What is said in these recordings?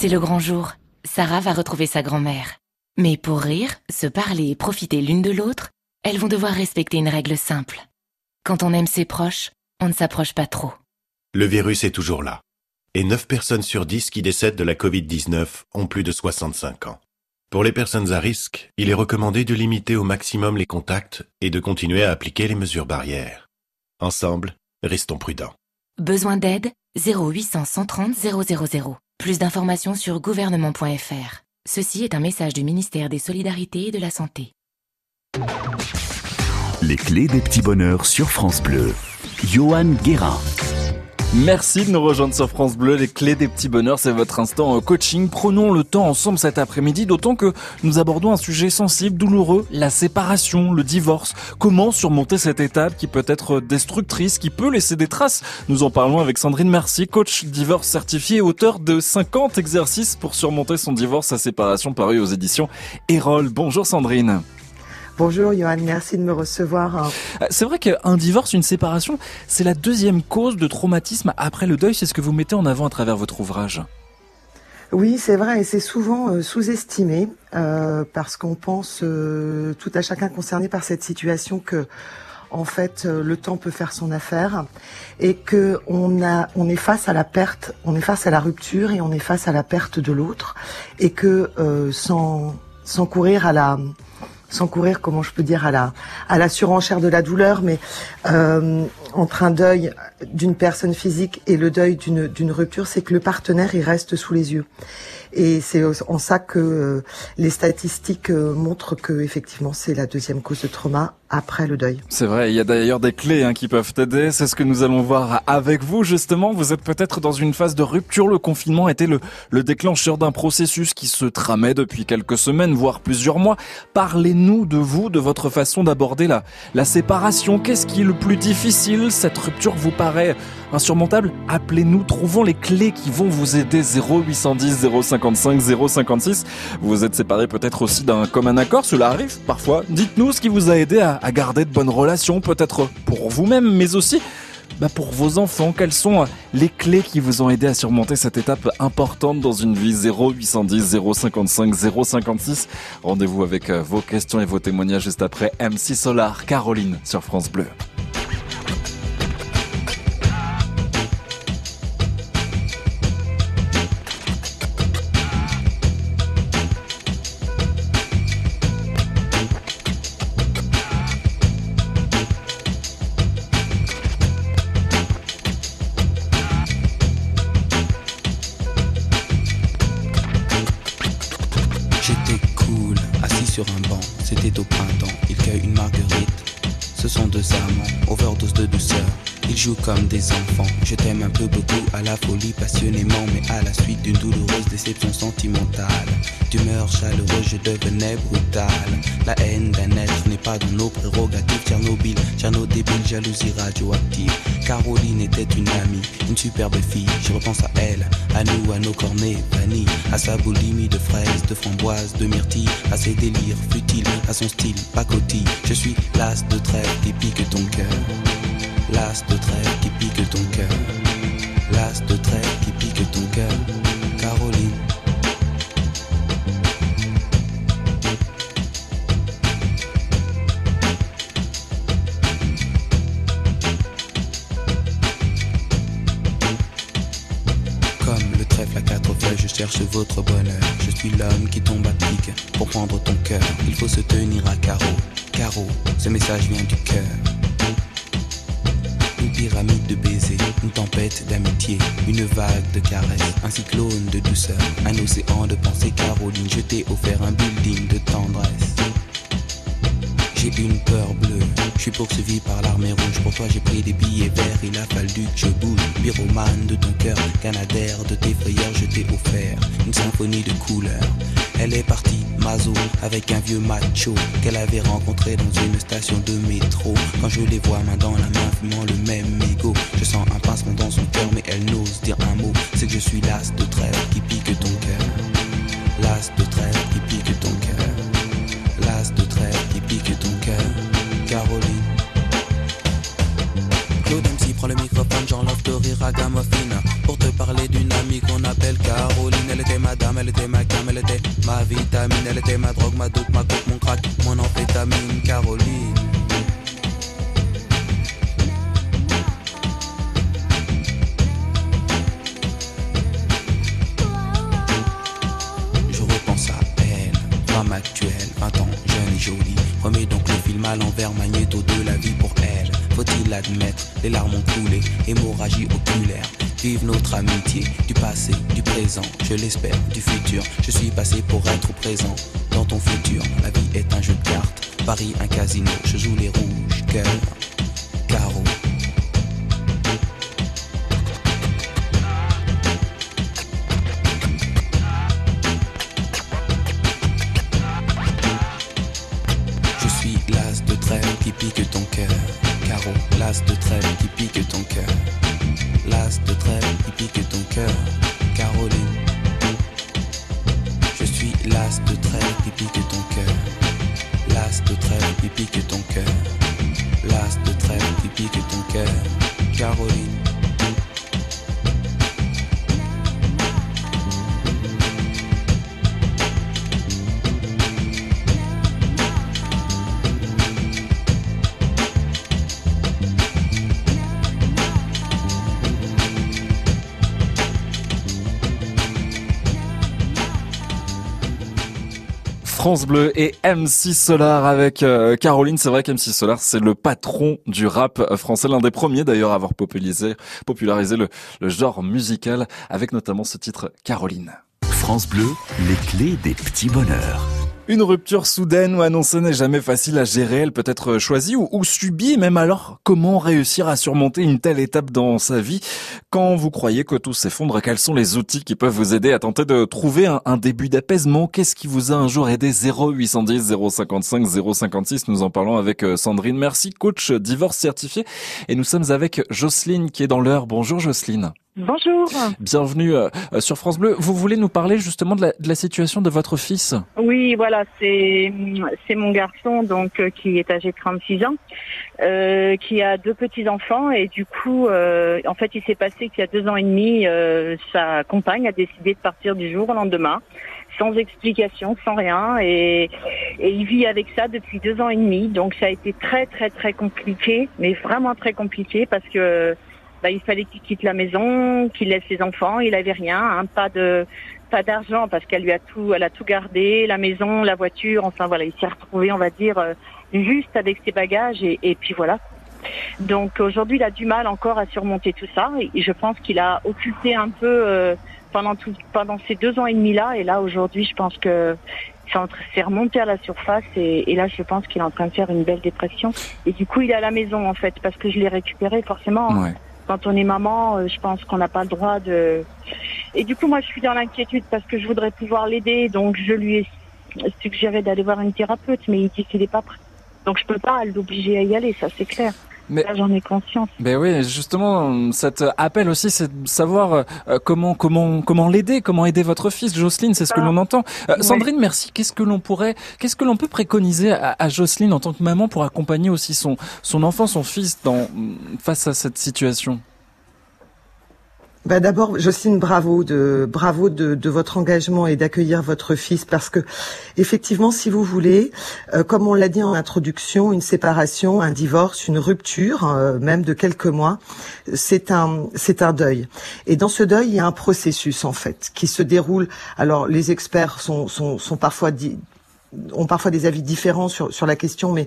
C'est le grand jour. Sarah va retrouver sa grand-mère. Mais pour rire, se parler et profiter l'une de l'autre, elles vont devoir respecter une règle simple. Quand on aime ses proches, on ne s'approche pas trop. Le virus est toujours là. Et 9 personnes sur 10 qui décèdent de la Covid-19 ont plus de 65 ans. Pour les personnes à risque, il est recommandé de limiter au maximum les contacts et de continuer à appliquer les mesures barrières. Ensemble, restons prudents. Besoin d'aide? 0800 130 000. Plus d'informations sur gouvernement.fr. Ceci est un message du ministère des Solidarités et de la Santé. Les clés des petits bonheurs sur France Bleu. Johan Guérin. Merci de nous rejoindre sur France Bleu. Les clés des petits bonheurs, c'est votre instant coaching. Prenons le temps ensemble cet après-midi, d'autant que nous abordons un sujet sensible, douloureux, la séparation, le divorce. Comment surmonter cette étape qui peut être destructrice, qui peut laisser des traces? Nous en parlons avec Sandrine Merci, coach divorce certifié, auteur de 50 exercices pour surmonter son divorce, sa séparation, paru aux éditions Erol. Bonjour Sandrine. Bonjour Johan, merci de me recevoir. Euh, c'est vrai qu'un divorce, une séparation, c'est la deuxième cause de traumatisme après le deuil, c'est ce que vous mettez en avant à travers votre ouvrage. Oui, c'est vrai, et c'est souvent euh, sous-estimé euh, parce qu'on pense tout à chacun concerné par cette situation que, en fait, le temps peut faire son affaire et que on a, on est face à la perte, on est face à la rupture et on est face à la perte de l'autre et que sans sans courir à la sans courir, comment je peux dire, à la, à la surenchère de la douleur, mais euh, entre un deuil d'une personne physique et le deuil d'une, rupture, c'est que le partenaire, il reste sous les yeux. Et c'est en ça que euh, les statistiques euh, montrent que effectivement c'est la deuxième cause de trauma après le deuil. C'est vrai, il y a d'ailleurs des clés hein, qui peuvent t'aider. C'est ce que nous allons voir avec vous justement. Vous êtes peut-être dans une phase de rupture. Le confinement était le, le déclencheur d'un processus qui se tramait depuis quelques semaines, voire plusieurs mois. Parlez-nous de vous, de votre façon d'aborder la, la séparation. Qu'est-ce qui est le plus difficile? Cette rupture vous paraît insurmontable? Appelez-nous, trouvons les clés qui vont vous aider. 0810 055 056. Vous êtes séparé peut-être aussi d'un commun accord, cela arrive parfois. Dites-nous ce qui vous a aidé à, garder de bonnes relations, peut-être pour vous-même, mais aussi bah pour vos enfants, quelles sont les clés qui vous ont aidé à surmonter cette étape importante dans une vie? 0810 055 056 Rendez-vous avec euh, vos questions et vos témoignages juste après MC Solar, Caroline sur France Bleu. Passionnément, mais à la suite d'une douloureuse déception sentimentale. D'humeur chaleureuse, je devenais brutal. La haine d'un être n'est pas dans nos prérogatives. Tchernobyl, Tcherno débile, jalousie radioactive. Caroline était une amie, une superbe fille. Je repense à elle, à nous, à nos cornets vanille, à sa boulimie de fraises, de framboises, de myrtilles, à ses délires futiles, à son style pacotille. Je suis l'as de trêve qui pique ton cœur. L'as de trait qui pique ton cœur. L'as de trait qui pique ton cœur. Caroline. Comme le trèfle à quatre feuilles, je cherche votre bonheur. Je suis l'homme qui tombe à pic pour prendre ton cœur. Il faut se tenir à carreau. Carreau, ce message vient du cœur pyramide de baisers, une tempête d'amitié, une vague de caresses, un cyclone de douceur, un océan de pensée. Caroline, je t'ai offert un building de tendresse. J'ai une peur bleue, je suis poursuivi par l'armée rouge. Pour toi, j'ai pris des billets verts, il a fallu que je bouge. Pyromane de ton cœur, canadaire de tes frayeurs, je t'ai offert une symphonie de couleurs. Elle est partie, Mazo, avec un vieux macho qu'elle avait rencontré dans une station de métro. Quand je les vois main dans la main, fumant le même mégot, je sens un pincement dans son cœur, mais elle n'ose dire un mot. C'est que je suis l'as de trêve qui pique ton cœur. L'as de trêve qui pique ton cœur. L'as de trêve qui pique ton cœur. Caroline. Claude MC prend le microphone, j'enlève de rire à Pour te parler d'une amie qu'on appelle Caroline, elle était ma elle était ma cam, elle était ma vitamine, elle était ma drogue, ma dope, ma coupe, mon crack, mon amphétamine, Caroline. Je repense à elle, femme actuelle, 20 ans, jeune et jolie. Remets donc le film à l'envers, magnéto les larmes ont coulé, hémorragie oculaire. Vive notre amitié, du passé, du présent, je l'espère, du futur. Je suis passé pour être présent dans ton futur. La vie est un jeu de cartes, Paris un casino, je joue les rouges, cœur, France Bleu et M6 Solar avec euh, Caroline. C'est vrai qu'M6 Solar, c'est le patron du rap français, l'un des premiers d'ailleurs à avoir popularisé, popularisé le, le genre musical avec notamment ce titre Caroline. France Bleu, les clés des petits bonheurs. Une rupture soudaine ou annoncée n'est jamais facile à gérer. Elle peut être choisie ou, subie. Même alors, comment réussir à surmonter une telle étape dans sa vie? Quand vous croyez que tout s'effondre, quels sont les outils qui peuvent vous aider à tenter de trouver un, un début d'apaisement? Qu'est-ce qui vous a un jour aidé? 0810 055 056 Nous en parlons avec euh, Sandrine. Merci, coach divorce certifié. Et nous sommes avec Jocelyne qui est dans l'heure. Bonjour Jocelyne. Bonjour. Bienvenue euh, sur France Bleu. Vous voulez nous parler justement de la, de la situation de votre fils? Oui, voilà, c'est c'est mon garçon donc euh, qui est âgé de 36 ans, euh, qui a deux petits enfants et du coup, euh, en fait, il s'est passé qu'il y a deux ans et demi, euh, sa compagne a décidé de partir du jour au lendemain, sans explication, sans rien, et, et il vit avec ça depuis deux ans et demi. Donc ça a été très très très compliqué, mais vraiment très compliqué parce que bah, il fallait qu'il quitte la maison, qu'il laisse ses enfants. Il avait rien, hein, pas de pas d'argent parce qu'elle lui a tout, elle a tout gardé, la maison, la voiture. Enfin voilà, il s'est retrouvé, on va dire, euh, juste avec ses bagages et, puis voilà. Donc aujourd'hui, il a du mal encore à surmonter tout ça et je pense qu'il a occulté un peu euh, pendant tout, pendant ces deux ans et demi là. Et là aujourd'hui, je pense que c'est remonté à la surface et, et là je pense qu'il est en train de faire une belle dépression et du coup il est à la maison en fait parce que je l'ai récupéré forcément Ouais. Quand on est maman, euh, je pense qu'on n'a pas le droit de. Et du coup, moi, je suis dans l'inquiétude parce que je voudrais pouvoir l'aider, donc je lui ai suggéré d'aller voir une thérapeute, mais il dit qu'il n'est pas prêt. Donc je peux pas l'obliger à y aller, ça c'est clair. Mais Là, j'en ai conscience. Ben oui, justement, cet appel aussi, c'est de savoir euh, comment comment comment l'aider, comment aider votre fils, Jocelyne, c'est ce que Ah. l'on entend. Euh. Sandrine, merci. Qu'est-ce que l'on pourrait, qu'est-ce que l'on peut préconiser à, à Jocelyne en tant que maman pour accompagner aussi son son enfant, son fils dans face à cette situation? Bah d'abord, Jocelyne, bravo de bravo de, votre engagement et d'accueillir votre fils parce que effectivement, si vous voulez, euh, comme on l'a dit en introduction, une séparation, un divorce, une rupture, euh, même de quelques mois, c'est un c'est un deuil. Et dans ce deuil, il y a un processus en fait qui se déroule. Alors, les experts sont sont, sont parfois dit, ont parfois des avis différents sur, sur la question, mais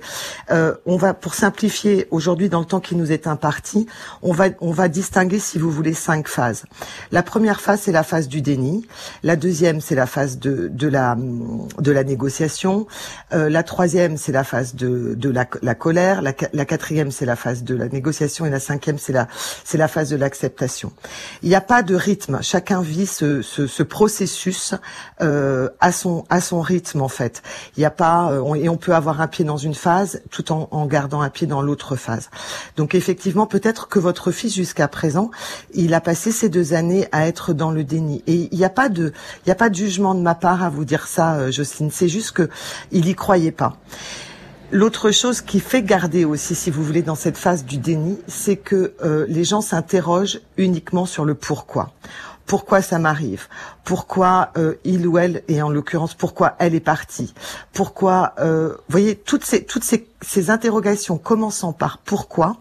euh, on va, pour simplifier aujourd'hui dans le temps qui nous est imparti, on va, on va distinguer, si vous voulez, cinq phases. La première phase, c'est la phase du déni. La deuxième, c'est la phase de, de, la, de la négociation. Euh, la troisième, c'est la phase de, de la, la colère. La, la quatrième, c'est la phase de la négociation. Et la cinquième, c'est la, c'est la phase de l'acceptation. Il n'y a pas de rythme. Chacun vit ce, ce, ce processus euh, à son à son rythme en fait. Il n'y a pas euh, on- et on peut avoir un pied dans une phase tout en, en gardant un pied dans l'autre phase. Donc effectivement, peut-être que votre fils jusqu'à présent, il a passé ces deux années à être dans le déni. Et il n'y a pas de il y a pas de jugement de ma part à vous dire ça, euh, Jocelyne. C'est juste que il y croyait pas. L'autre chose qui fait garder aussi, si vous voulez, dans cette phase du déni, c'est que euh, les gens s'interrogent uniquement sur le pourquoi. Pourquoi ça m'arrive, pourquoi euh, il ou elle, et en l'occurrence pourquoi elle est partie, pourquoi, euh, vous voyez, toutes ces toutes ces, ces interrogations commençant par pourquoi,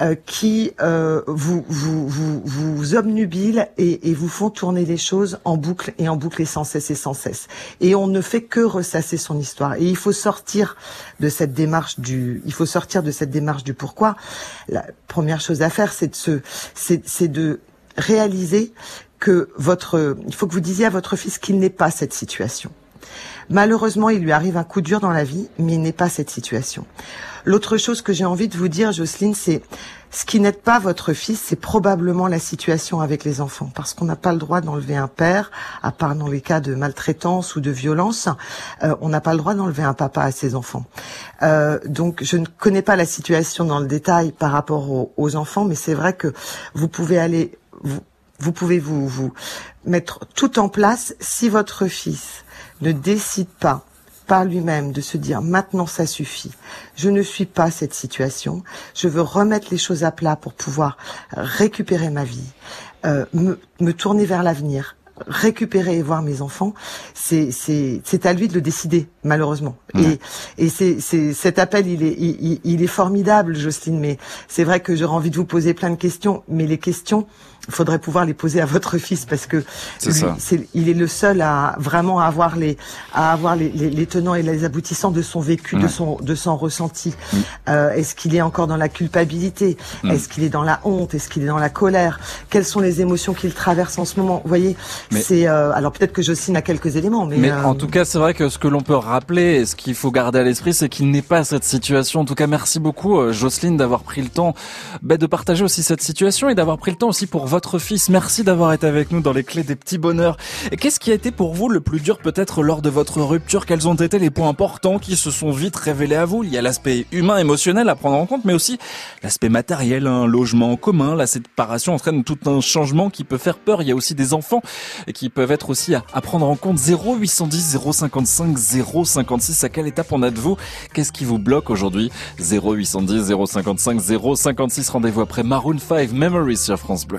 euh, qui euh, vous, vous, vous, vous obnubilent et, et, vous font tourner les choses en boucle et en boucle et sans cesse et sans cesse. Et on ne fait que ressasser son histoire. Et il faut sortir de cette démarche du, il faut sortir de cette démarche du pourquoi. La première chose à faire, c'est de se, c'est de réaliser que votre, il faut que vous disiez à votre fils qu'il n'est pas cette situation. Malheureusement, il lui arrive un coup dur dans la vie, mais il n'est pas cette situation. L'autre chose que j'ai envie de vous dire, Jocelyne, c'est ce qui n'aide pas votre fils, c'est probablement la situation avec les enfants, parce qu'on n'a pas le droit d'enlever un père, à part dans les cas de maltraitance ou de violence, euh, on n'a pas le droit d'enlever un papa à ses enfants. Euh, donc, je ne connais pas la situation dans le détail par rapport aux enfants, mais c'est vrai que vous pouvez aller, vous, vous pouvez vous, vous mettre tout en place si votre fils ne décide pas par lui-même de se dire maintenant ça suffit, je ne suis pas cette situation, je veux remettre les choses à plat pour pouvoir récupérer ma vie, euh, me, me tourner vers l'avenir, récupérer et voir mes enfants, c'est c'est c'est à lui de le décider malheureusement. Et et c'est c'est cet appel il est il, il est formidable Jocelyne mais c'est vrai que j'aurais envie de vous poser plein de questions mais les questions faudrait pouvoir les poser à votre fils parce que lui, il est le seul à vraiment avoir les à avoir les, les, les tenants et les aboutissants de son vécu, de son de son ressenti. Mm. Euh, Est-ce qu'il est encore dans la culpabilité? Mm. Est-ce qu'il est dans la honte? Est-ce qu'il est dans la colère? Quelles sont les émotions qu'il traverse en ce moment? Vous voyez, c'est euh, alors peut-être que Jocelyne a quelques éléments, mais, mais euh... en tout cas, c'est vrai que ce que l'on peut rappeler et ce qu'il faut garder à l'esprit, c'est qu'il n'est pas cette situation. En tout cas, merci beaucoup euh, Jocelyne d'avoir pris le temps bah, de partager aussi cette situation et d'avoir pris le temps aussi pour votre votre fils. Merci d'avoir été avec nous dans les clés des petits bonheurs. Qu'est-ce qui a été pour vous le plus dur peut-être lors de votre rupture? Quels ont été les points importants qui se sont vite révélés à vous? Il y a l'aspect humain, émotionnel à prendre en compte, mais aussi l'aspect matériel, un logement en commun. La séparation entraîne tout un changement qui peut faire peur. Il y a aussi des enfants qui peuvent être aussi à, à prendre en compte. 0810 055 056. À quelle étape en êtes-vous? Qu'est-ce qui vous bloque aujourd'hui? 0810 055 056. Rendez-vous après Maroon 5 Memories sur France Bleu.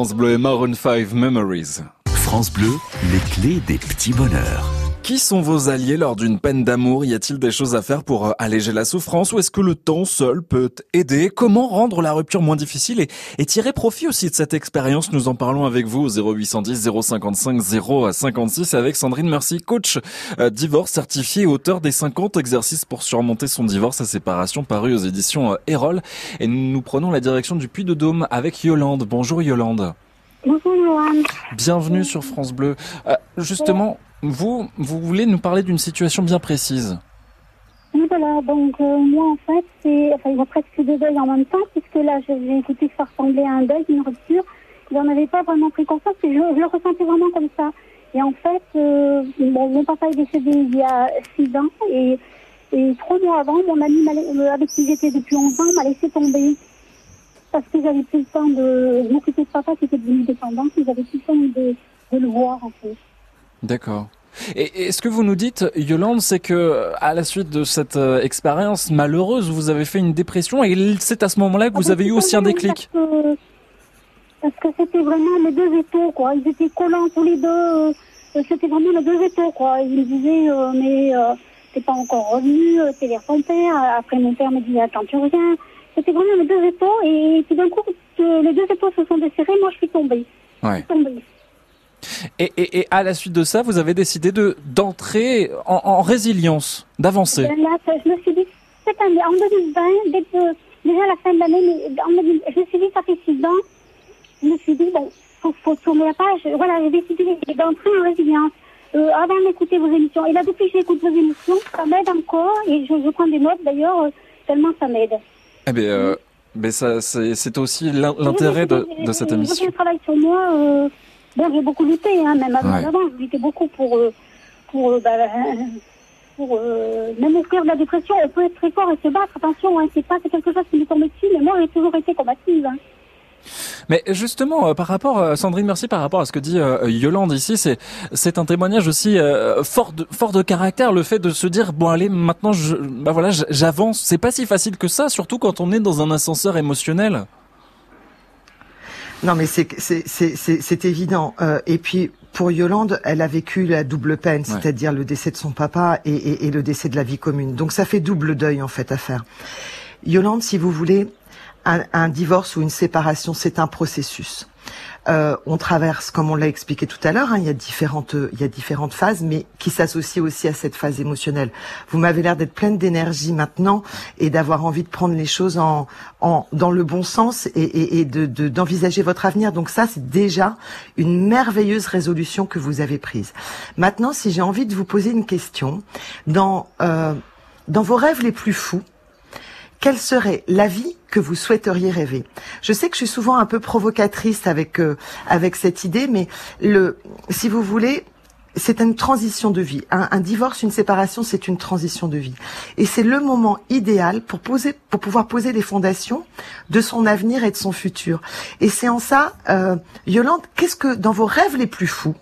France Bleu et Maroon 5 Memories. France Bleu, les clés des petits bonheurs. Qui sont vos alliés lors d'une peine d'amour? Y a-t-il des choses à faire pour euh, alléger la souffrance ou est-ce que le temps seul peut aider? Comment rendre la rupture moins difficile et, et tirer profit aussi de cette expérience? Nous en parlons avec vous au 0810 055 056 avec Sandrine Merci, coach euh, divorce certifié auteur des 50 exercices pour surmonter son divorce à séparation paru aux éditions euh, Erol. Et nous prenons la direction du Puy de Dôme avec Yolande. Bonjour Yolande. Bonjour Johan. Bienvenue sur France Bleu. Euh, justement, vous, vous voulez nous parler d'une situation bien précise. Oui, voilà, donc euh, moi en fait, c'est, enfin, il y a presque deux deuils en même temps, puisque là, j'ai écouté que ça ressemblait à un deuil, une rupture. J'en avais pas vraiment pris conscience, et je, je le ressentais vraiment comme ça. Et en fait, euh, mon papa est décédé il y a six ans, et, trois mois avant, mon ami euh, avec qui j'étais depuis 11 ans m'a laissé tomber. Parce que j'avais plus le temps de m'occuper de papa était devenu dépendant, et j'avais plus le temps de le voir en fait. D'accord. Et, et ce que vous nous dites, Yolande, c'est que à la suite de cette euh, expérience malheureuse, vous avez fait une dépression et c'est à ce moment-là que vous Ah, avez eu aussi un déclic. Parce que, parce que c'était vraiment les deux étaux, quoi. Ils étaient collants tous les deux. euh, C'était vraiment les deux étaux, quoi. Ils me disaient, euh, mais euh, t'es pas encore revenu, euh, t'es vers ton père. Après, mon père me disait, attends, tu reviens. C'était vraiment les deux étaux. Et puis d'un coup, les deux étaux se sont desserrés, moi, je suis tombée. Ouais. Je suis tombée. Et, et, et à la suite de ça, vous avez décidé de d'entrer en, en résilience, d'avancer. Je me suis dit, cette année, en 2020, dès que, déjà à la fin de l'année, mais en 2000 je me suis dit, ça fait six ans, je me suis dit, bon, faut, faut tourner la page. Voilà, j'ai décidé d'entrer en résilience. Euh, avant d'écouter vos émissions. Et là, depuis que j'écoute vos émissions, ça m'aide encore. Et je, je prends des notes, d'ailleurs, euh, tellement ça m'aide. Eh bien, euh, ben ça, c'est aussi l'in- l'intérêt de, de cette émission. fait un travail sur moi. Euh, bon, j'ai beaucoup lutté, hein, même avant, Ouais. avant, je luttais beaucoup pour, euh, pour, euh, bah, euh, pour euh, même au cœur de la dépression. On peut être très fort et se battre. Attention, hein, c'est pas c'est quelque chose qui me tombe dessus, mais moi, j'ai toujours été combative. Hein. Mais justement, euh, par rapport, euh, Sandrine, merci par rapport à ce que dit euh, Yolande ici, c'est c'est un témoignage aussi euh, fort de fort de caractère, le fait de se dire bon allez maintenant je bah voilà j'avance. C'est pas si facile que ça, surtout quand on est dans un ascenseur émotionnel. Non, mais c'est c'est c'est c'est c'est évident. Euh, et puis pour Yolande, elle a vécu la double peine, Ouais. c'est-à-dire le décès de son papa et, et, et le décès de la vie commune. Donc ça fait double deuil en fait à faire. Yolande, si vous voulez, un, un divorce ou une séparation, c'est un processus. Euh, on traverse, comme on l'a expliqué tout à l'heure, hein, il y a différentes, il y a différentes phases, mais qui s'associent aussi à cette phase émotionnelle. Vous m'avez l'air d'être pleine d'énergie maintenant et d'avoir envie de prendre les choses en, en dans le bon sens et, et, et de de- d'envisager votre avenir. Donc ça, c'est déjà une merveilleuse résolution que vous avez prise. Maintenant, si j'ai envie de vous poser une question, dans euh, dans vos rêves les plus fous, quelle serait la vie que vous souhaiteriez rêver? Je sais que je suis souvent un peu provocatrice avec euh, avec cette idée, mais le, si vous voulez, c'est une transition de vie. Un, divorce, une séparation, c'est une transition de vie, et c'est le moment idéal pour poser, pour pouvoir poser les fondations de son avenir et de son futur. Et c'est en ça, euh, Yolande, qu'est-ce que dans vos rêves les plus fous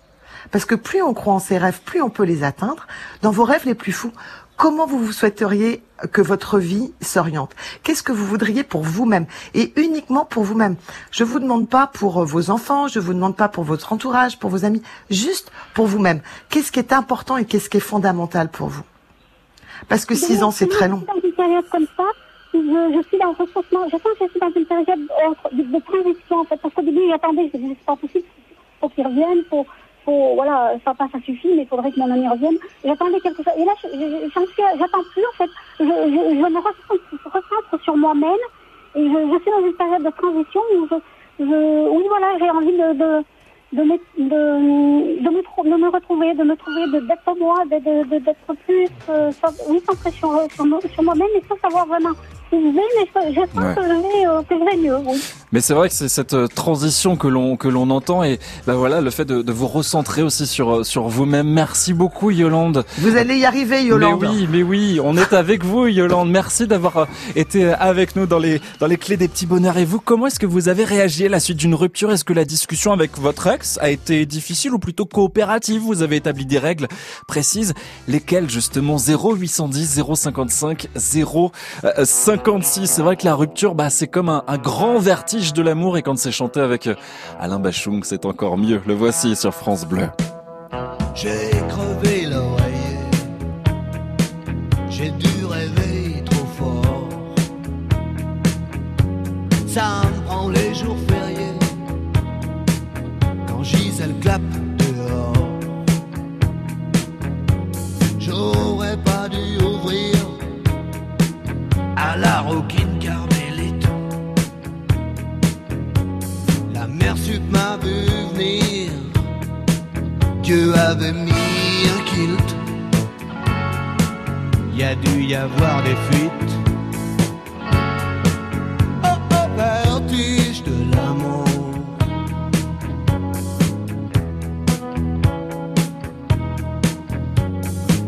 parce que plus on croit en ses rêves, plus on peut les atteindre. Dans vos rêves les plus fous, comment vous vous souhaiteriez que votre vie s'oriente Qu'est-ce que vous voudriez pour vous-même et uniquement pour vous-même? Je vous demande pas pour euh, vos enfants, je vous demande pas pour votre entourage, pour vos amis, juste pour vous-même. Qu'est-ce qui est important et qu'est-ce qui est fondamental pour vous? Parce que six ans, c'est très long. Dans une période comme ça, je, je suis dans le ressourcement. Je sens que je suis dans une période entre- de, de transition, en fait. Parce qu'au début, j'attendais, je disais, c'est pas possible, faut qu'il revienne, faut, voilà, ça ça suffit, mais il faudrait que mon ami revienne. J'attendais quelque chose. Et là, j'attends plus, en fait. Je, je, me recentre, sur moi-même. Et je, suis dans une période de transition où je, oui, voilà, j'ai envie de, de, de, me, de, de, me, retrouver, de me trouver, d'être moi, d'être plus, euh, sans- oui, centré sur, sur, mo- sur moi-même et sans savoir vraiment mais c'est vrai que c'est cette euh, transition que l'on que l'on entend et bah voilà le fait de, de vous recentrer aussi sur euh, sur vous-même. Merci beaucoup Yolande. Vous allez y arriver, Yolande. Mais oui, mais oui, on est avec vous, Yolande. Merci d'avoir euh, été avec nous dans les dans les clés des petits bonheurs. Et vous, comment est-ce que vous avez réagi à la suite d'une rupture? Est-ce que la discussion avec votre ex a été difficile ou plutôt coopérative? Vous avez établi des règles précises, lesquelles justement 0810 055 056. C'est vrai que la rupture, bah c'est comme un, grand vertige Vertige de l'amour et quand c'est chanté avec euh, Alain Bachung, c'est encore mieux. Le voici sur France Bleu. J'ai crevé l'oreiller, j'ai dû rêver trop fort. Ça me prend les jours fériés quand Gisèle clappe à la roquine carmélite. La mer sup m'a vu venir. Dieu avait mis un kilt. Y a dû y avoir des fuites. Oh oh, vertige de l'amour.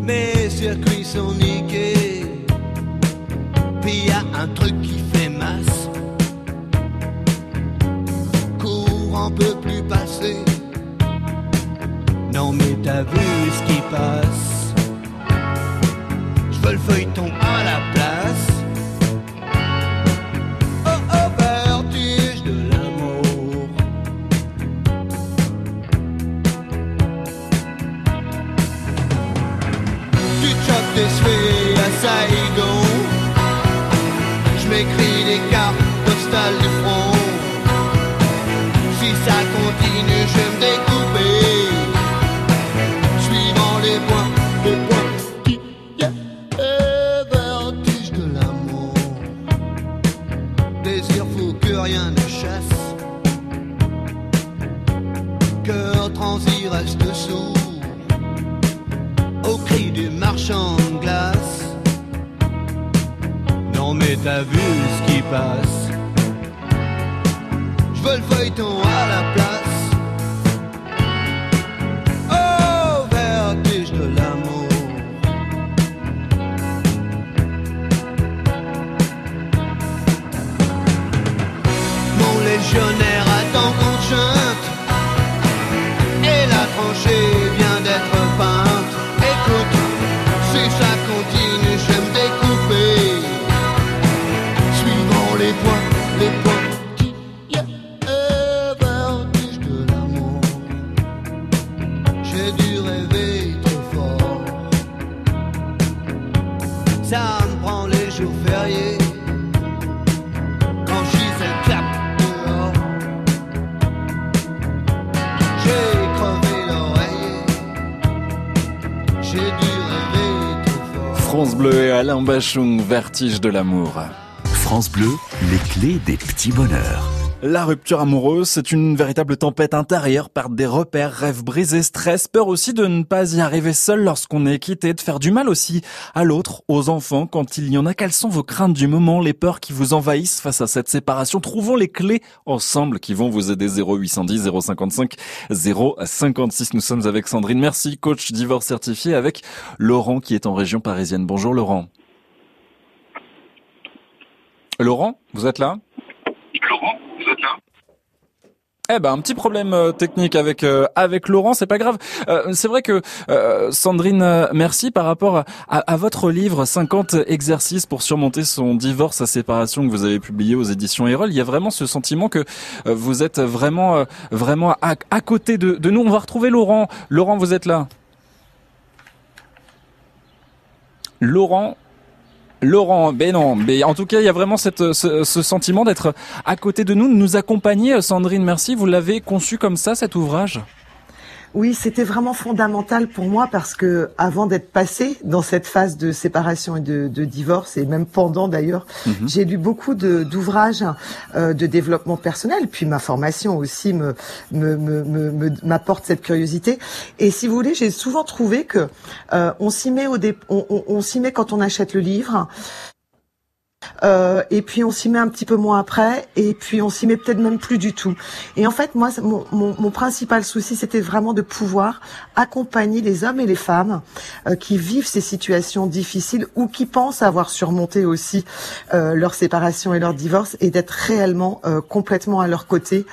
Mes circuits sont niqués. Puis y a un truc qui fait masse. Courant peut plus passer. Non mais t'as vu ce qui passe Je veux le feuilleton à la du front Si ça continue je me découper suivant les points, les points qui a vertige de l'amour. Désir fou que rien ne chasse. Cœur transi reste sourd au cri du marchand de glace. Non mais t'as vu ce qui passe. Le feuilleton à la place. Vertige de l'amour. France Bleu, les clés des petits bonheurs. La rupture amoureuse, c'est une véritable tempête intérieure, perte des repères, rêves brisés, stress, peur aussi de ne pas y arriver seul lorsqu'on est quitté, de faire du mal aussi à l'autre, aux enfants, quand il y en a. Quelles sont vos craintes du moment, les peurs qui vous envahissent face à cette séparation? Trouvons les clés ensemble qui vont vous aider 0810 055 056. Nous sommes avec Sandrine. Merci, coach divorce certifié avec Laurent qui est en région parisienne. Bonjour Laurent. Laurent, vous êtes là Laurent, vous êtes là Eh ben un petit problème euh, technique avec euh, avec Laurent, c'est pas grave. Euh, c'est vrai que euh, Sandrine, merci par rapport à, à votre livre 50 exercices pour surmonter son divorce, sa séparation que vous avez publié aux éditions Erol. Il y a vraiment ce sentiment que vous êtes vraiment vraiment à, à côté de, de nous. On va retrouver Laurent. Laurent, vous êtes là. Laurent, Laurent, ben non, mais en tout cas, il y a vraiment cette, ce, ce sentiment d'être à côté de nous, de nous accompagner. Sandrine, merci. Vous l'avez conçu comme ça, cet ouvrage? Oui, c'était vraiment fondamental pour moi parce que avant d'être passé dans cette phase de séparation et de, de divorce et même pendant d'ailleurs, Mhm. j'ai lu beaucoup de- d'ouvrages euh, de développement personnel. Puis ma formation aussi me me- me- me- me- m'apporte cette curiosité. Et si vous voulez, j'ai souvent trouvé que euh, on s'y met au dé- on, on- on s'y met quand on achète le livre. Euh, et puis on s'y met un petit peu moins après, et puis on s'y met peut-être même plus du tout. Et en fait, moi, mon, mon, mon principal souci, c'était vraiment de pouvoir accompagner les hommes et les femmes euh, qui vivent ces situations difficiles ou qui pensent avoir surmonté aussi euh, leur séparation et leur divorce, et d'être réellement euh, complètement à leur côté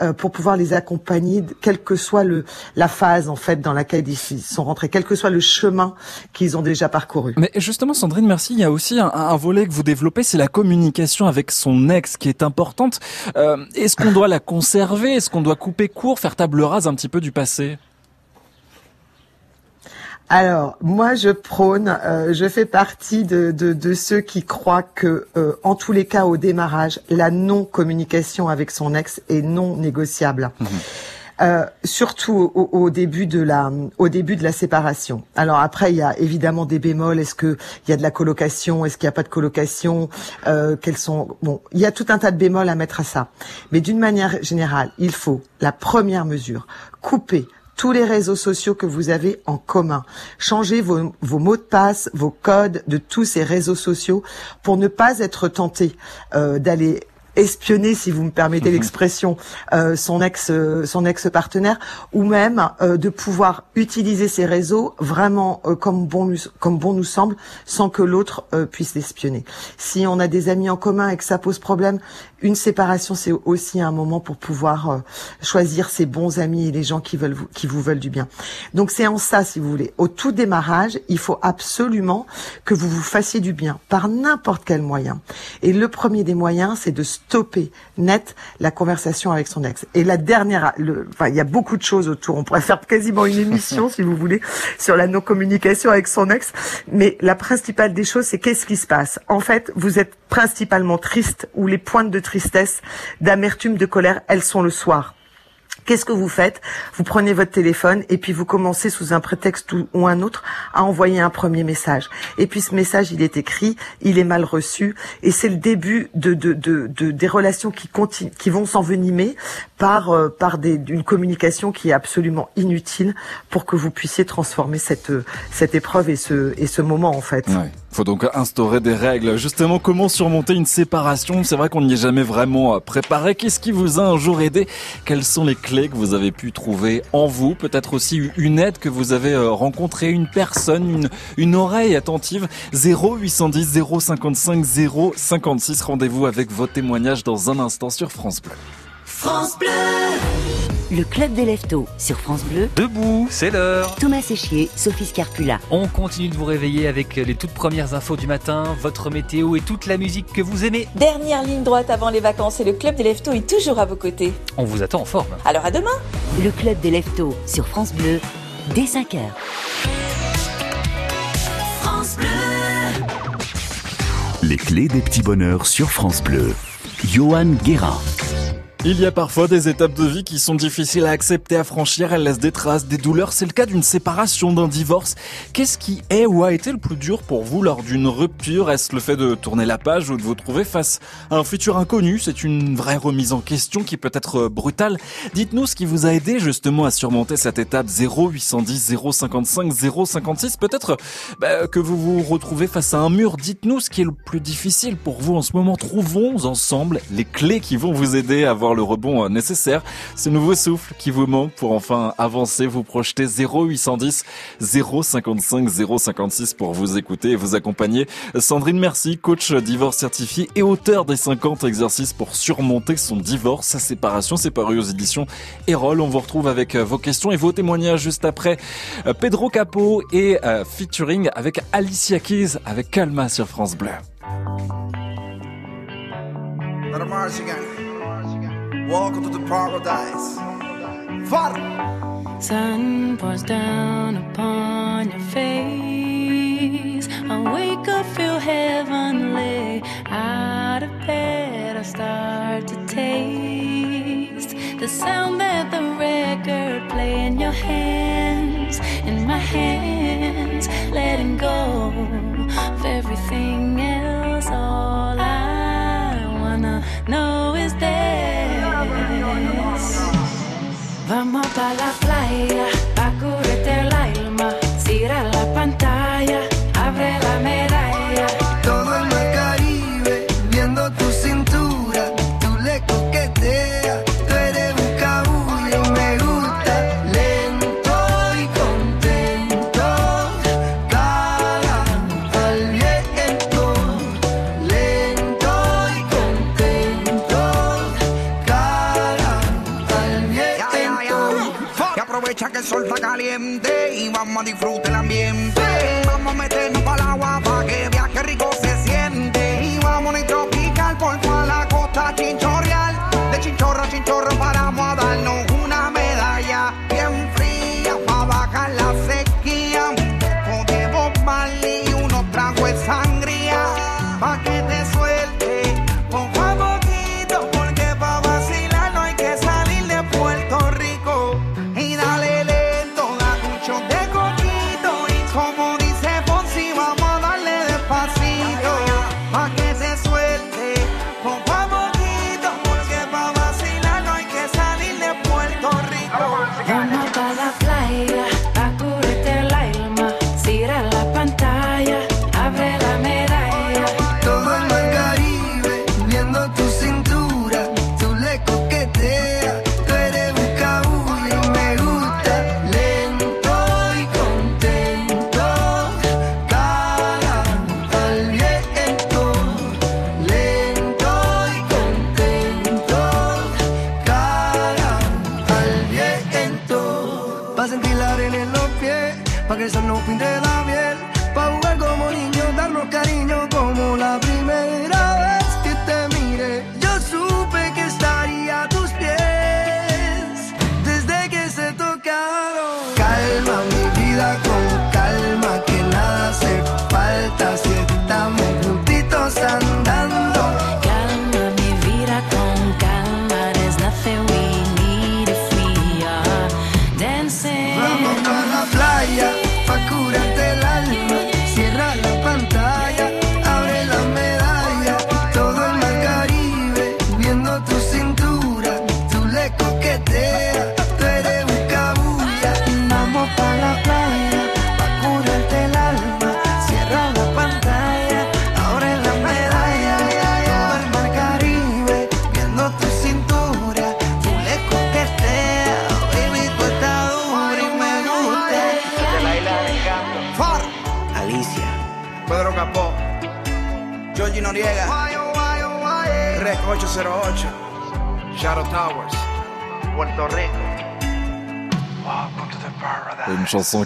euh, pour pouvoir les accompagner, quelle que soit le la phase en fait dans laquelle ils sont rentrés, quel que soit le chemin qu'ils ont déjà parcouru. Mais justement, Sandrine, merci. Il y a aussi un, un volet que vous développez c'est la communication avec son ex qui est importante. Euh, est-ce qu'on doit la conserver? Est-ce qu'on doit couper court, faire table rase un petit peu du passé? Alors, moi, je prône, euh, je fais partie de, de, de, ceux qui croient que, euh, en tous les cas, au démarrage, la non-communication avec son ex est non négociable. Mmh. Euh, surtout au, au, début de la, au début de la séparation. Alors après, il y a évidemment des bémols. Est-ce que il y a de la colocation? Est-ce qu'il n'y a pas de colocation? Euh, Quels sont? Bon, il y a tout un tas de bémols à mettre à ça. Mais d'une manière générale, il faut la première mesure couper tous les réseaux sociaux que vous avez en commun. Changez vos, vos, mots de passe, vos codes de tous ces réseaux sociaux pour ne pas être tenté euh, d'aller espionner, si vous me permettez mhm. l'expression, euh, son ex, euh, son ex partenaire, ou même euh, de pouvoir utiliser ces réseaux vraiment euh, comme bon comme bon nous semble, sans que l'autre euh, puisse l'espionner. Si on a des amis en commun et que ça pose problème, une séparation c'est aussi un moment pour pouvoir choisir ses bons amis et les gens qui veulent vous, qui vous veulent du bien. Donc c'est en ça, si vous voulez, au tout démarrage, il faut absolument que vous vous fassiez du bien par n'importe quel moyen. Et le premier des moyens, c'est de stopper net la conversation avec son ex. Et la dernière, le, enfin, il y a beaucoup de choses autour. On pourrait faire quasiment une émission, si vous voulez, sur la non-communication avec son ex. Mais la principale des choses, c'est qu'est-ce qui se passe? En fait, vous êtes principalement triste ou les pointes de tristesse, d'amertume, de colère, elles sont le soir. Qu'est-ce que vous faites? Vous prenez votre téléphone et puis vous commencez sous un prétexte ou, un autre à envoyer un premier message. Et puis ce message, il est écrit, il est mal reçu et c'est le début de, de, de, de, des relations qui continuent, qui vont s'envenimer par euh, par des, une communication qui est absolument inutile pour que vous puissiez transformer cette cette épreuve et ce et ce moment en fait. Faut donc instaurer des règles. Justement, comment surmonter une séparation? C'est vrai qu'on n'y est jamais vraiment préparé. Qu'est-ce qui vous a un jour aidé? Quelles sont les clés que vous avez pu trouver en vous? Peut-être aussi une aide que vous avez euh, rencontrée, une personne, une, une oreille attentive? 0810 055 056. Rendez-vous avec vos témoignages dans un instant sur France Bleu. France Bleu le club des leftos sur France Bleu. Debout, c'est l'heure. Thomas Séchier, Sophie Scarpula. On continue de vous réveiller avec les toutes premières infos du matin, votre météo et toute la musique que vous aimez. Dernière ligne droite avant les vacances et le club des leftos est toujours à vos côtés. On vous attend en forme. Alors à demain. Le club des leftos sur France Bleu dès 5 heures. France Bleu. Les clés des petits bonheurs sur France Bleu. Johan Guérin. Il y a parfois des étapes de vie qui sont difficiles à accepter, à franchir, elles laissent des traces, des douleurs. C'est le cas d'une séparation, d'un divorce. Qu'est-ce qui est ou a été le plus dur pour vous lors d'une rupture? Est-ce le fait de tourner la page ou de vous trouver face à un futur inconnu? C'est une vraie remise en question qui peut être brutale. Dites-nous ce qui vous a aidé justement à surmonter cette étape 0810 055 056. Peut-être bah, que vous vous retrouvez face à un mur. Dites-nous ce qui est le plus difficile pour vous en ce moment. Trouvons ensemble les clés qui vont vous aider à voir le rebond euh, nécessaire. Ce nouveau souffle qui vous manque pour enfin avancer, vous projeter 0810 055 056 pour vous écouter et vous accompagner. Sandrine Merci, coach divorce certifié et auteur des 50 exercices pour surmonter son divorce, sa séparation. C'est paru aux éditions Erol. On vous retrouve avec euh, vos questions et vos témoignages juste après euh, Pedro Capo et featuring avec Alicia Keys avec Calma sur France Bleu. Welcome to the paradise. Far. Sun pours down upon your face. I wake up, feel heavenly. Out of bed, I start to taste the sound that the record play in your hands, in my hands, letting go of everything Vamos pa la sol está caliente y vamos a disfrutar el ambiente. Vamos a meternos para el agua para que viaje rico se siente. Y vamos a tropical por toda la costa chinchorreal. De chinchorro a chinchorro para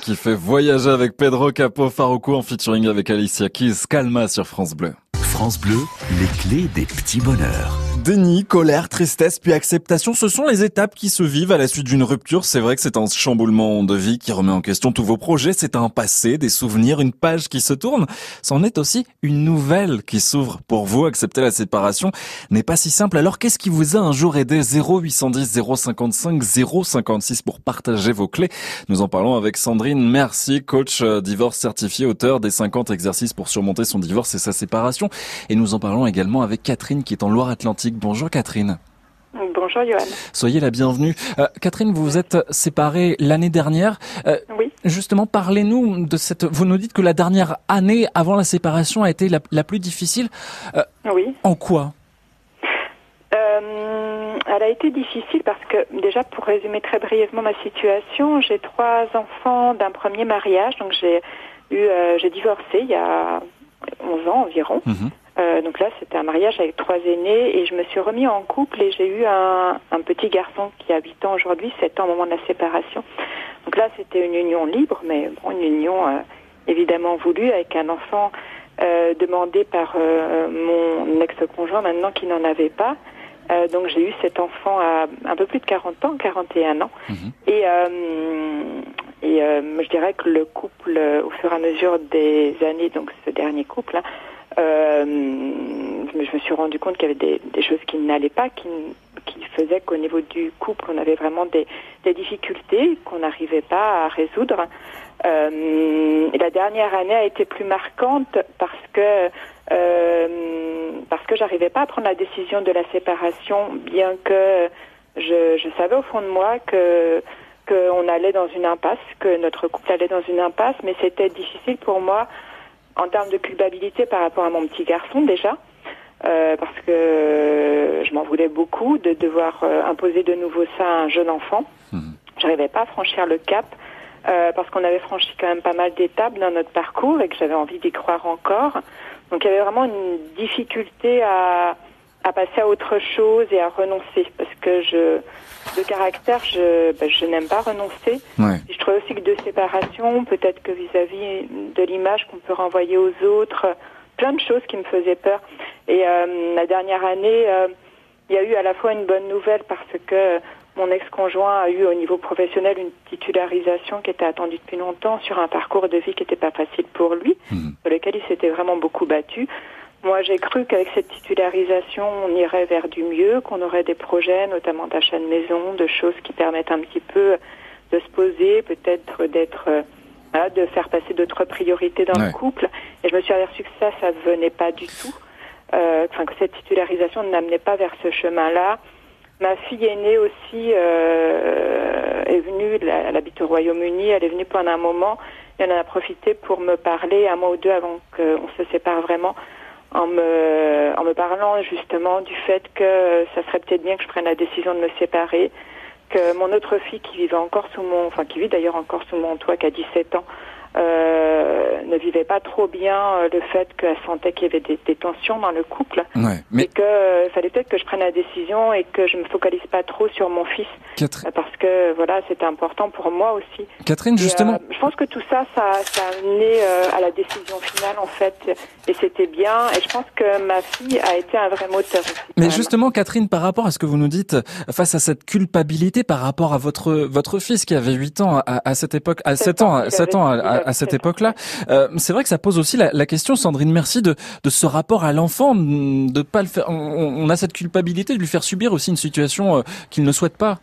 qui fait voyager avec Pedro Capo Farouco en featuring avec Alicia Keys, Calma sur France Bleu. France Bleu, les clés des petits bonheurs. Déni, colère, tristesse, puis acceptation, ce sont les étapes qui se vivent à la suite d'une rupture. C'est vrai que c'est un chamboulement de vie qui remet en question tous vos projets. C'est un passé, des souvenirs, une page qui se tourne. C'en est aussi une nouvelle qui s'ouvre pour vous. Accepter la séparation n'est pas si simple. Alors qu'est-ce qui vous a un jour aidé? 0810 055 056 pour partager vos clés. Nous en parlons avec Sandrine Merci, coach euh, divorce certifié, auteur des 50 exercices pour surmonter son divorce et sa séparation. Et nous en parlons également avec Catherine qui est en Loire-Atlantique. Bonjour Catherine. Bonjour Johan. Soyez la bienvenue. Euh, Catherine, vous vous êtes séparée l'année dernière. Euh, oui. Justement, parlez-nous de cette. Vous nous dites que la dernière année avant la séparation a été la, la plus difficile. Euh, Oui. En quoi? Elle a été difficile parce que déjà pour résumer très brièvement ma situation, j'ai trois enfants d'un premier mariage, donc j'ai eu j'ai divorcé il y a 11 ans environ. Euh, donc là, c'était un mariage avec trois aînés et je me suis remis en couple et j'ai eu un, un petit garçon qui a 8 ans aujourd'hui, 7 ans au moment de la séparation. Donc là, c'était une union libre, mais bon, une union euh, évidemment voulue avec un enfant euh, demandé par euh, mon ex-conjoint maintenant qui n'en avait pas. Euh, donc j'ai eu cet enfant à un peu plus de 40 ans, 41 ans. Et, euh, et euh, je dirais que le couple, au fur et à mesure des années, donc ce dernier couple, hein, je me je me suis rendu compte qu'il y avait des, choses qui n'allaient pas, qui, qui faisaient qu'au niveau du couple, on avait vraiment des, difficultés qu'on n'arrivait pas à résoudre. Euh, la dernière année a été plus marquante parce que euh, parce que j'arrivais pas à prendre la décision de la séparation, bien que je, je savais au fond de moi que qu'on allait dans une impasse, que notre couple allait dans une impasse, mais c'était difficile pour moi en termes de culpabilité par rapport à mon petit garçon déjà, euh, parce que je m'en voulais beaucoup de devoir euh, imposer de nouveau ça à un jeune enfant. J'arrivais pas à franchir le cap euh, parce qu'on avait franchi quand même pas mal d'étapes dans notre parcours et que j'avais envie d'y croire encore. Donc il y avait vraiment une difficulté à, à passer à autre chose et à renoncer parce que je de caractère je ben, je n'aime pas renoncer. Ouais. Je trouvais aussi que de séparation, peut-être que vis-à-vis de l'image qu'on peut renvoyer aux autres, plein de choses qui me faisaient peur. Et euh, la dernière année, euh, il y a eu à la fois une bonne nouvelle parce que mon ex-conjoint a eu au niveau professionnel une titularisation qui était attendue depuis longtemps sur un parcours de vie qui n'était pas facile pour lui, sur lequel il s'était vraiment beaucoup battu. Moi, j'ai cru qu'avec cette titularisation, on irait vers du mieux, qu'on aurait des projets, notamment d'achat de maison, de choses qui permettent un petit peu de se poser, peut-être d'être, euh, voilà, de faire passer d'autres priorités dans le couple. Et je me suis aperçue que ça, ça ne venait pas du tout. Euh, Enfin, que cette titularisation ne n'amenait pas vers ce chemin-là. Ma fille aînée aussi euh, est venue, elle, elle habite au Royaume-Uni, elle est venue pendant un moment et elle en a profité pour me parler un mois ou deux avant qu'on se sépare vraiment, en me, en me parlant justement du fait que ça serait peut-être bien que je prenne la décision de me séparer, que mon autre fille qui vivait encore sous mon, enfin qui vit d'ailleurs encore sous mon toit, qui a 17 ans, euh, ne vivait pas trop bien euh, le fait qu'elle sentait qu'il y avait des, des tensions dans le couple. Ouais, mais et que euh, fallait peut-être que je prenne la décision et que je me focalise pas trop sur mon fils. Catherine- Euh, parce que voilà c'était important pour moi aussi. Catherine, Et, justement, je pense que tout ça, ça, ça a amené euh, à la décision finale en fait. Et c'était bien. Et je pense que ma fille a été un vrai moteur. aussi, Mais justement, Catherine, par rapport à ce que vous nous dites, face à cette culpabilité par rapport à votre votre fils qui avait 8 ans à, à cette époque, à 7 ans, à 7 ans à, à- à cette époque-là, euh, c'est vrai que ça pose aussi la, la question, Sandrine, merci de de ce rapport à l'enfant, de pas le faire. On, on a cette culpabilité de lui faire subir aussi une situation euh, qu'il ne souhaite pas.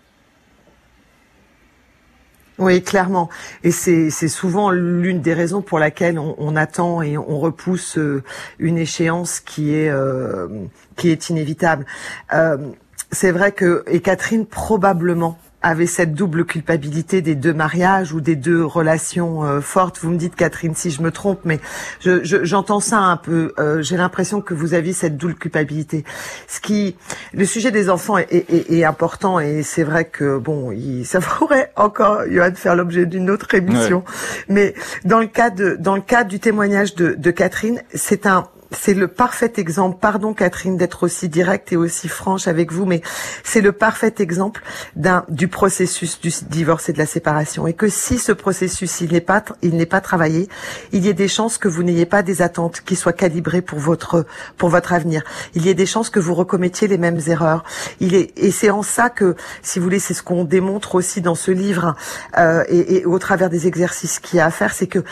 Oui, clairement. Et c'est c'est souvent l'une des raisons pour laquelle on, on attend et on repousse euh, une échéance qui est euh, qui est inévitable. Euh, c'est vrai que et Catherine probablement avait cette double culpabilité des deux mariages ou des deux relations euh, fortes. Vous me dites Catherine si je me trompe, mais je- je- j'entends ça un peu. Euh, J'ai l'impression que vous aviez cette double culpabilité. Ce qui, le sujet des enfants est, est- est- est important et c'est vrai que bon, il, ça pourrait encore, Johan, faire l'objet d'une autre émission. Mais dans le cas de, dans le cas du témoignage de, de Catherine, c'est un c'est le parfait exemple, pardon Catherine d'être aussi directe et aussi franche avec vous, mais c'est le parfait exemple du processus du divorce et de la séparation. Et que si ce processus il n'est pas il n'est pas travaillé, il y a des chances que vous n'ayez pas des attentes qui soient calibrées pour votre pour votre avenir. Il y a des chances que vous recommettiez les mêmes erreurs. Il est et c'est en ça que, si vous voulez, c'est ce qu'on démontre aussi dans ce livre euh, et, et au travers des exercices qu'il y a à faire, c'est que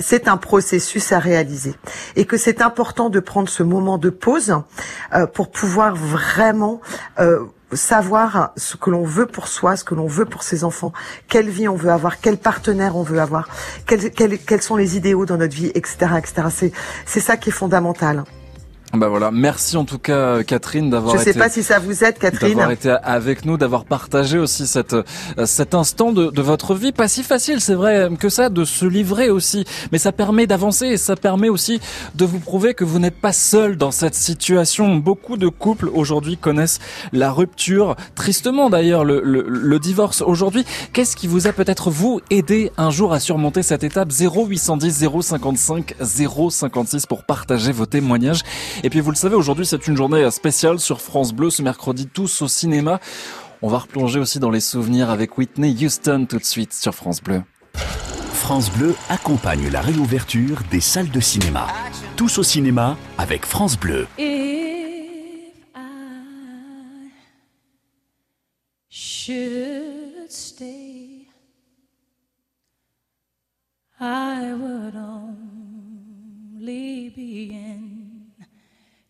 c'est un processus à réaliser et que c'est important de prendre ce moment de pause euh, pour pouvoir vraiment euh, savoir ce que l'on veut pour soi, ce que l'on veut pour ses enfants, quelle vie on veut avoir, quel partenaire on veut avoir, quels, quels, quels sont les idéaux dans notre vie, etc., etc. C'est c'est ça qui est fondamental. Bah voilà, merci en tout cas Catherine d'avoir Je sais été pas si ça vous aide, Catherine. d'avoir été avec nous, d'avoir partagé aussi cette, euh, cet instant de, de votre vie. Pas si facile, c'est vrai que ça, de se livrer aussi. Mais ça permet d'avancer et ça permet aussi de vous prouver que vous n'êtes pas seul dans cette situation. Beaucoup de couples aujourd'hui connaissent la rupture. Tristement d'ailleurs, le, le, le divorce aujourd'hui. Qu'est-ce qui vous a peut-être vous aidé un jour à surmonter cette étape? 0810 055 056 pour partager vos témoignages. Et puis vous le savez, aujourd'hui c'est une journée spéciale sur France Bleu, ce mercredi tous au cinéma. On va replonger aussi dans les souvenirs avec Whitney Houston tout de suite sur France Bleu. France Bleu accompagne la réouverture des salles de cinéma. Tous au cinéma avec France Bleu. If I should stay, I would only be in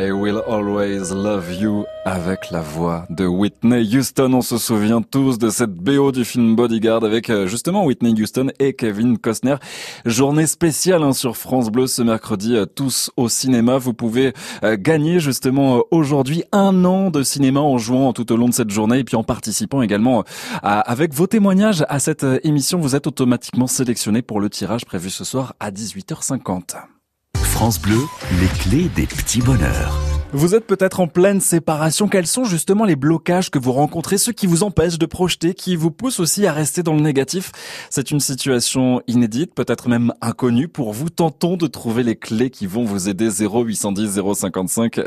I will always love you avec la voix de Whitney Houston. On se souvient tous de cette BO du film Bodyguard avec euh, justement Whitney Houston et Kevin Costner. Journée spéciale hein, sur France Bleu ce mercredi, euh, tous au cinéma. Vous pouvez euh, gagner justement aujourd'hui un an de cinéma en jouant tout au long de cette journée et puis en participant également avec vos témoignages à cette émission. Vous êtes automatiquement sélectionné pour le tirage prévu ce soir à 18h50. France Bleu, les clés des petits bonheurs. Vous êtes peut-être en pleine séparation. Quels sont justement les blocages que vous rencontrez, ceux qui vous empêchent de projeter, qui vous poussent aussi à rester dans le négatif? C'est une situation inédite, peut-être même inconnue pour vous. Tentons de trouver les clés qui vont vous aider. 0810 055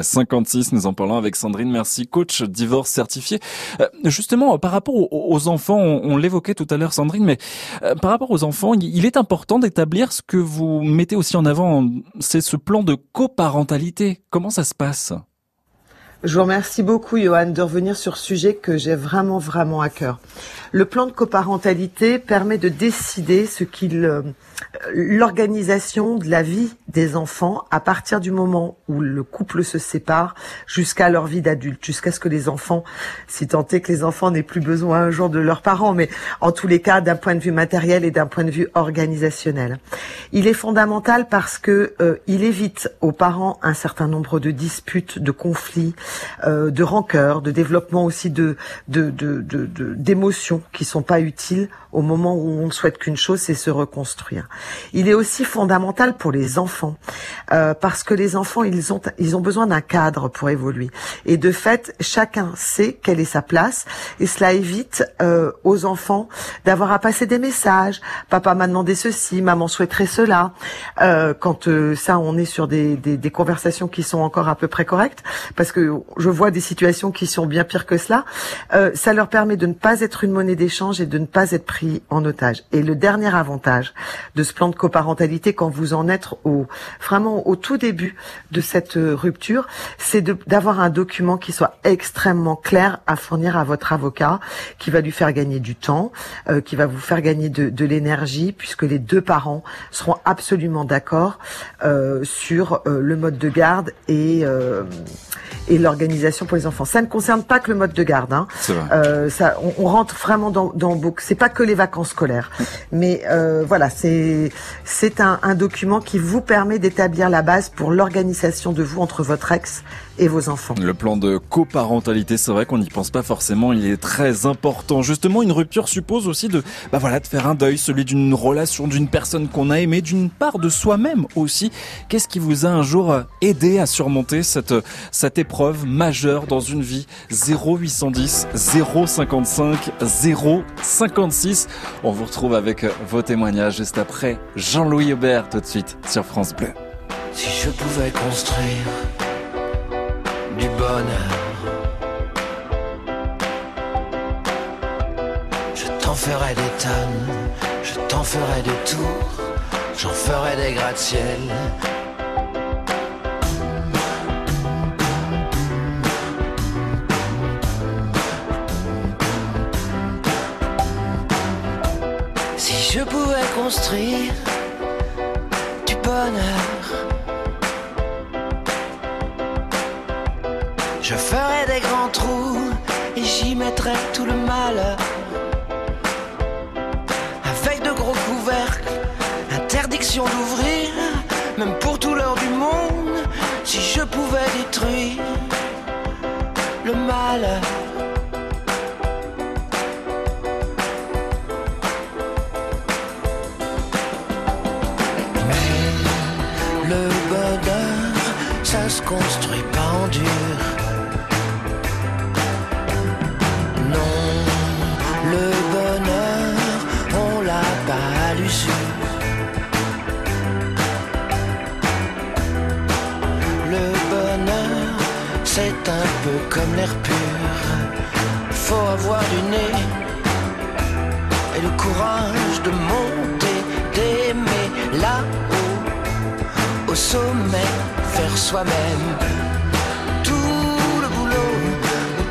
056. Nous en parlons avec Sandrine. Merci, coach divorce certifié. Euh, justement, par rapport aux, enfants, on, l'évoquait tout à l'heure, Sandrine, mais euh, par rapport aux enfants, il est important d'établir ce que vous mettez aussi en avant. C'est ce plan de coparentalité. Ça se passe? Je vous remercie beaucoup, Johan, de revenir sur ce sujet que j'ai vraiment, vraiment à cœur. Le plan de coparentalité permet de décider ce qu'il, euh, l'organisation de la vie des enfants à partir du moment où le couple se sépare jusqu'à leur vie d'adulte, jusqu'à ce que les enfants, si tant est que les enfants n'aient plus besoin un jour de leurs parents, mais en tous les cas d'un point de vue matériel et d'un point de vue organisationnel. Il est fondamental parce que euh, il évite aux parents un certain nombre de disputes, de conflits, euh, de rancœur, de développement aussi de de de de- de- d'émotions qui sont pas utiles au moment où on ne souhaite qu'une chose, c'est se reconstruire. Il est aussi fondamental pour les enfants euh, parce que les enfants ils ont ils ont besoin d'un cadre pour évoluer et de fait chacun sait quelle est sa place et cela évite euh, aux enfants d'avoir à passer des messages. Papa m'a demandé ceci, maman souhaiterait cela. Euh, quand euh, ça on est sur des, des des conversations qui sont encore à peu près correctes parce que je vois des situations qui sont bien pires que cela. Euh, ça leur permet de ne pas être une monnaie d'échange et de ne pas être pris en otage. Et le dernier avantage de ce plan de coparentalité, quand vous en êtes au vraiment au tout début de cette euh, rupture, c'est d'avoir un document qui soit extrêmement clair à fournir à votre avocat, qui va lui faire gagner du temps, euh, qui va vous faire gagner de, l'énergie, puisque les deux parents seront absolument d'accord sur le mode de garde et et l'organisation pour les enfants. Ça ne concerne pas que le mode de garde. Hein. C'est vrai. Euh, ça, on, on rentre vraiment dans, dans beaucoup. C'est pas que les vacances scolaires, mais euh, voilà, c'est c'est un, un document qui vous permet d'établir la base pour l'organisation de vous entre votre ex et vos enfants. Le plan de coparentalité, c'est vrai qu'on n'y pense pas forcément, il est très important. Justement, une rupture suppose aussi de, bah voilà, de faire un deuil, celui d'une relation, d'une personne qu'on a aimée, d'une part de soi-même aussi. Qu'est-ce qui vous a un jour aidé à surmonter cette, cette épreuve majeure dans une vie? 0810 055 056. On vous retrouve avec vos témoignages juste après Jean-Louis Aubert tout de suite sur France Bleu. Si je pouvais construire du bonheur, je t'en ferais des tonnes, je t'en ferais des tours, j'en ferais des gratte-ciel. Si je pouvais construire du bonheur, je ferais des grands trous et j'y mettrais tout le malheur. Avec de gros couvercles, interdiction d'ouvrir, même pour tout l'heure du monde, si je pouvais détruire Faut avoir du nez et le courage de monter, d'aimer là-haut, au sommet, faire soi-même. Tout le boulot,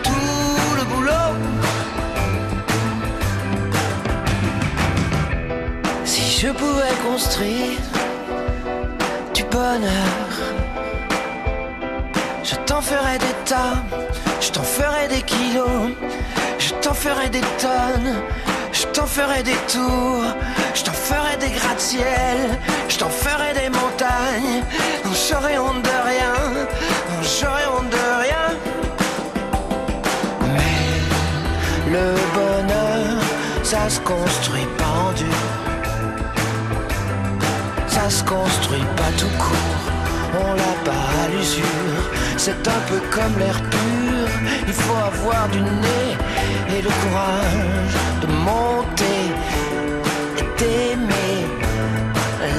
tout le boulot. Si je pouvais construire du bonheur, je t'en ferais des tas, je t'en ferais des kilos, je t'en ferais des tonnes, je t'en ferais des tours, je t'en ferais des gratte-ciel, je t'en ferais des montagnes, non j'aurais honte de rien, non j'aurais honte de rien. Mais le bonheur, ça se construit pas en dur, ça se construit pas tout court, on l'a pas à l'usure, c'est un peu comme l'air pur, il faut avoir du nez et le courage de monter. Et d'aimer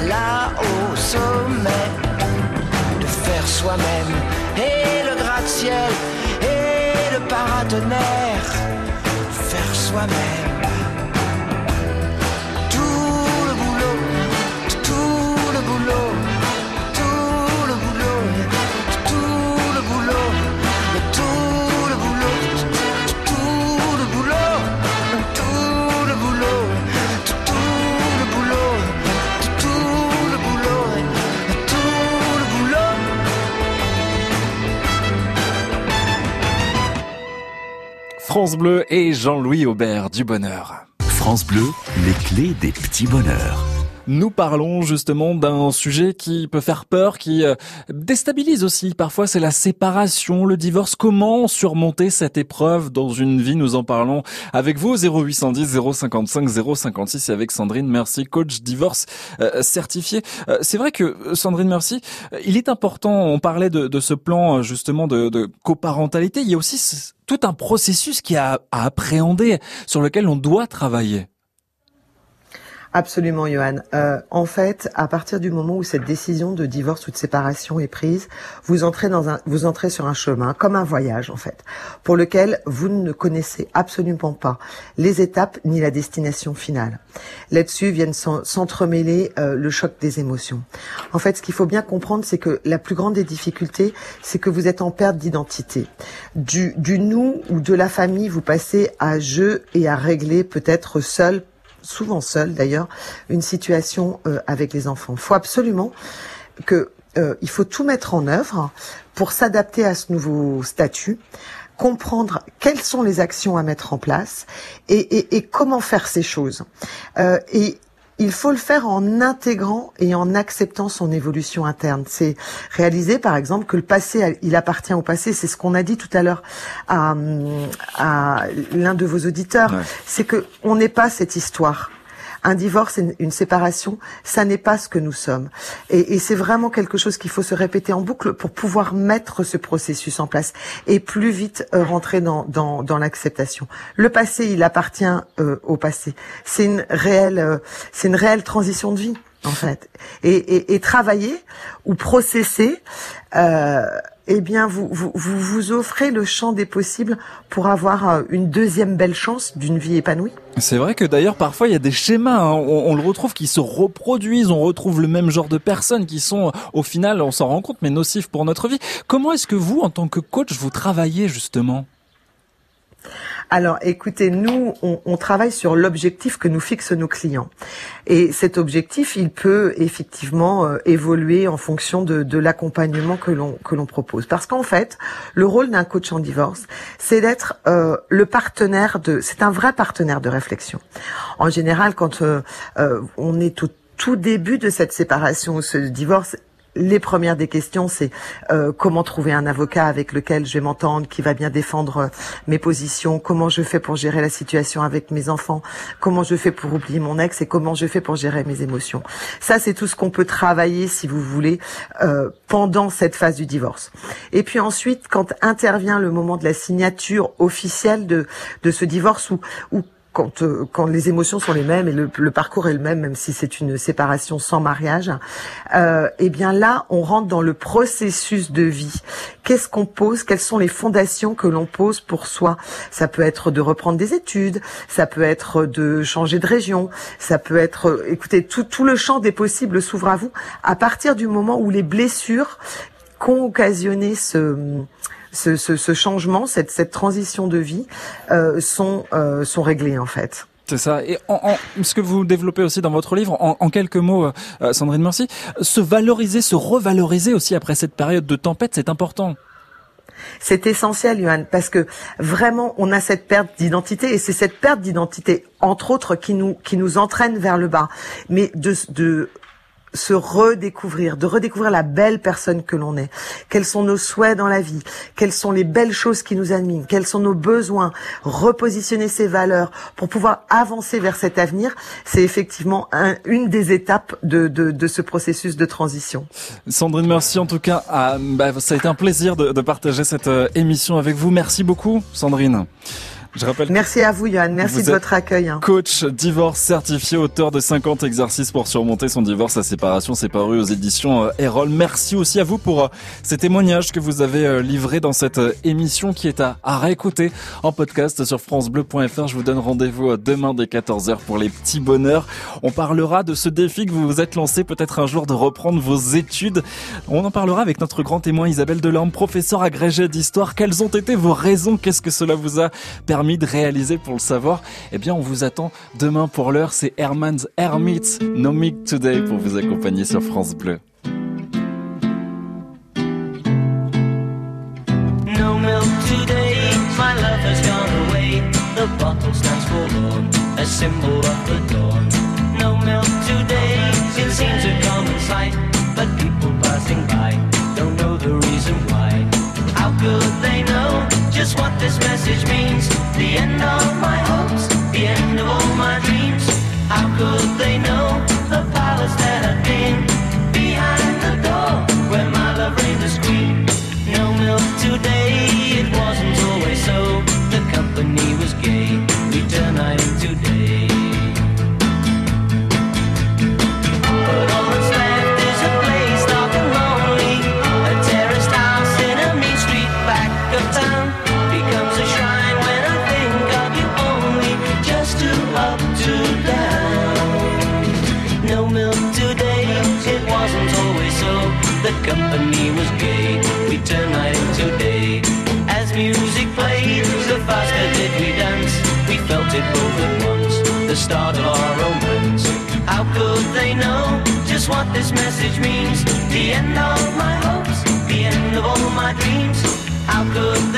là au sommet, de faire soi-même et le gratte-ciel et le paratonnerre, faire soi-même. France Bleu et Jean-Louis Aubert du bonheur. France Bleu, les clés des petits bonheurs. Nous parlons justement d'un sujet qui peut faire peur, qui euh, déstabilise aussi. Parfois, c'est la séparation, le divorce. Comment surmonter cette épreuve dans une vie? Nous en parlons avec vous, 0810 055 056 et avec Sandrine Merci, coach divorce euh, certifié. Euh, c'est vrai que, Sandrine Merci, il est important, on parlait de, de ce plan justement de, de coparentalité, il y a aussi tout un processus qui a à appréhender, sur lequel on doit travailler. Absolument, Johan. Euh, en fait, à partir du moment où cette décision de divorce ou de séparation est prise, vous entrez dans un, vous entrez sur un chemin, comme un voyage en fait, pour lequel vous ne connaissez absolument pas les étapes ni la destination finale. Là-dessus viennent s'entremêler euh, le choc des émotions. En fait, ce qu'il faut bien comprendre, c'est que la plus grande des difficultés, c'est que vous êtes en perte d'identité. Du, du nous ou de la famille, vous passez à je et à régler peut-être seul souvent seul d'ailleurs, une situation euh, avec les enfants. Il faut absolument que euh, il faut tout mettre en œuvre pour s'adapter à ce nouveau statut comprendre quelles sont les actions à mettre en place et, comment faire ces choses. Euh, et il faut le faire en intégrant et en acceptant son évolution interne. C'est réaliser, par exemple, que le passé, il appartient au passé. C'est ce qu'on a dit tout à l'heure à, à l'un de vos auditeurs. C'est que on n'est pas cette histoire un divorce, une, séparation, ça n'est pas ce que nous sommes. Et, c'est vraiment quelque chose qu'il faut se répéter en boucle pour pouvoir mettre ce processus en place et plus vite euh, rentrer dans, l'acceptation. Le passé, il appartient euh, au passé. C'est une réelle, euh, c'est une réelle transition de vie en fait. Et, travailler ou processer. Eh bien, vous, vous, vous offrez le champ des possibles pour avoir euh, une deuxième belle chance d'une vie épanouie. C'est vrai que d'ailleurs parfois il y a des schémas, hein. on, le retrouve qui se reproduisent, on retrouve le même genre de personnes qui sont au final, on s'en rend compte, mais nocifs pour notre vie. Comment est-ce que vous, en tant que coach, vous travaillez justement? Alors, écoutez, nous, on, travaille sur l'objectif que nous fixent nos clients. Et cet objectif, il peut effectivement euh, évoluer en fonction de, l'accompagnement que l'on propose. Parce qu'en fait, le rôle d'un coach en divorce, c'est d'être euh, le partenaire de. C'est un vrai partenaire de réflexion. En général, quand euh, euh on est tout tout début de cette séparation ou ce divorce, les premières des questions, c'est euh, comment trouver un avocat avec lequel je vais m'entendre, qui va bien défendre euh, mes positions, comment je fais pour gérer la situation avec mes enfants, comment je fais pour oublier mon ex et comment je fais pour gérer mes émotions. Ça, c'est tout ce qu'on peut travailler, si vous voulez, euh, pendant cette phase du divorce. Et puis ensuite, quand intervient le moment de la signature officielle de, de ce divorce, ou quand, euh, quand les émotions sont les mêmes et le, parcours est le même, même si c'est une séparation sans mariage, euh, eh bien là, on rentre dans le processus de vie. Qu'est-ce qu'on pose? Quelles sont les fondations que l'on pose pour soi? Ça peut être de reprendre des études, ça peut être de changer de région, ça peut être, écoutez, tout, tout le champ des possibles s'ouvre à vous à partir du moment où les blessures qu'ont occasionné ce ce, ce, ce changement, cette, cette, transition de vie euh, sont, euh, sont réglés en fait. C'est ça. Et en, en, ce que vous développez aussi dans votre livre, en, en quelques mots, euh, Sandrine Merci, se valoriser, se revaloriser aussi après cette période de tempête, c'est important. C'est essentiel, Johan, parce que vraiment, on a cette perte d'identité et c'est cette perte d'identité, entre autres, qui nous qui nous entraîne vers le bas. Mais de, de se redécouvrir, de redécouvrir la belle personne que l'on est. Quels sont nos souhaits dans la vie? Quelles sont les belles choses qui nous animent? Quels sont nos besoins? Repositionner ses valeurs pour pouvoir avancer vers cet avenir, c'est effectivement un, une des étapes de, de, de, ce processus de transition. Sandrine, merci en tout cas. Ah, bah, ça a été un plaisir de, de partager cette euh, émission avec vous. Merci beaucoup, Sandrine. Je rappelle. Merci à vous, Yann. Merci de votre accueil. Hein. Coach divorce certifié, auteur de 50 exercices pour surmonter son divorce, sa séparation. C'est paru aux éditions euh, Erol. Merci aussi à vous pour euh, ces témoignages que vous avez euh, livrés dans cette émission qui est à, à réécouter en podcast sur FranceBleu.fr. Je vous donne rendez-vous demain dès 14h pour les petits bonheurs. On parlera de ce défi que vous vous êtes lancé peut-être un jour de reprendre vos études. On en parlera avec notre grand témoin Isabelle Delorme, professeur agrégé d'histoire. Quelles ont été vos raisons? Qu'est-ce que cela vous a permis permis de réaliser pour le savoir Eh bien, on vous attend demain pour l'heure. C'est Herman's Hermits, Nomic Today, pour vous accompagner sur France Bleu. No milk today, my love has gone away. The bottle stands forlorn, a symbol of the dawn. No milk today, it seems a common sight, but people passing by don't know the reason why. How could they know just what this message means? The end of my hopes, the end of all my dreams. How could they know both at once, the start of our romance. How could they know just what this message means? The end of my hopes, the end of all my dreams. How could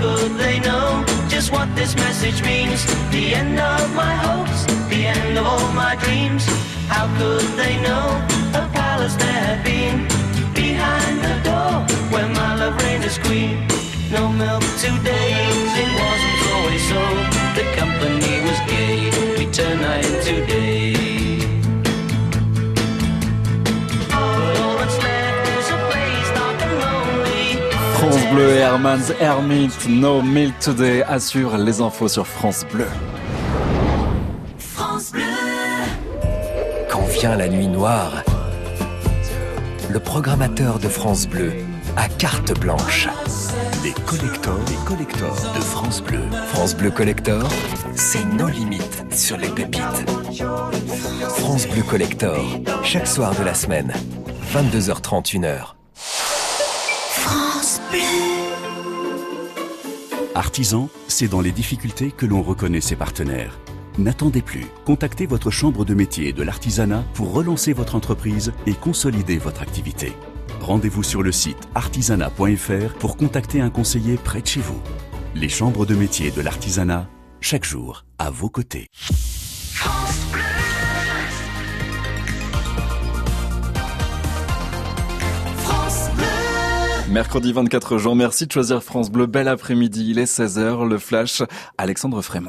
could they know just what this message means? The end of my hopes, the end of all my dreams. How could they know a palace there had been behind the door where my love reigned as queen? No milk today, it wasn't always so. The company was gay, we turn night Bleu et Herman's Hermit, No Milk Today assure les infos sur France Bleu. France Bleu. Quand vient la nuit noire, le programmateur de France Bleu a carte blanche. Les collectors, les collectors de France Bleu. France Bleu Collector, c'est nos limites sur les pépites. France Bleu Collector, chaque soir de la semaine, 22h30, 1h. Artisan, c'est dans les difficultés que l'on reconnaît ses partenaires. N'attendez plus. Contactez votre chambre de métier de l'artisanat pour relancer votre entreprise et consolider votre activité. Rendez-vous sur le site artisanat.fr pour contacter un conseiller près de chez vous. Les chambres de métier de l'artisanat, chaque jour, à vos côtés. Mercredi 24 juin, merci de choisir France Bleu. Bel après-midi, il est 16h, le flash, Alexandre Frémont.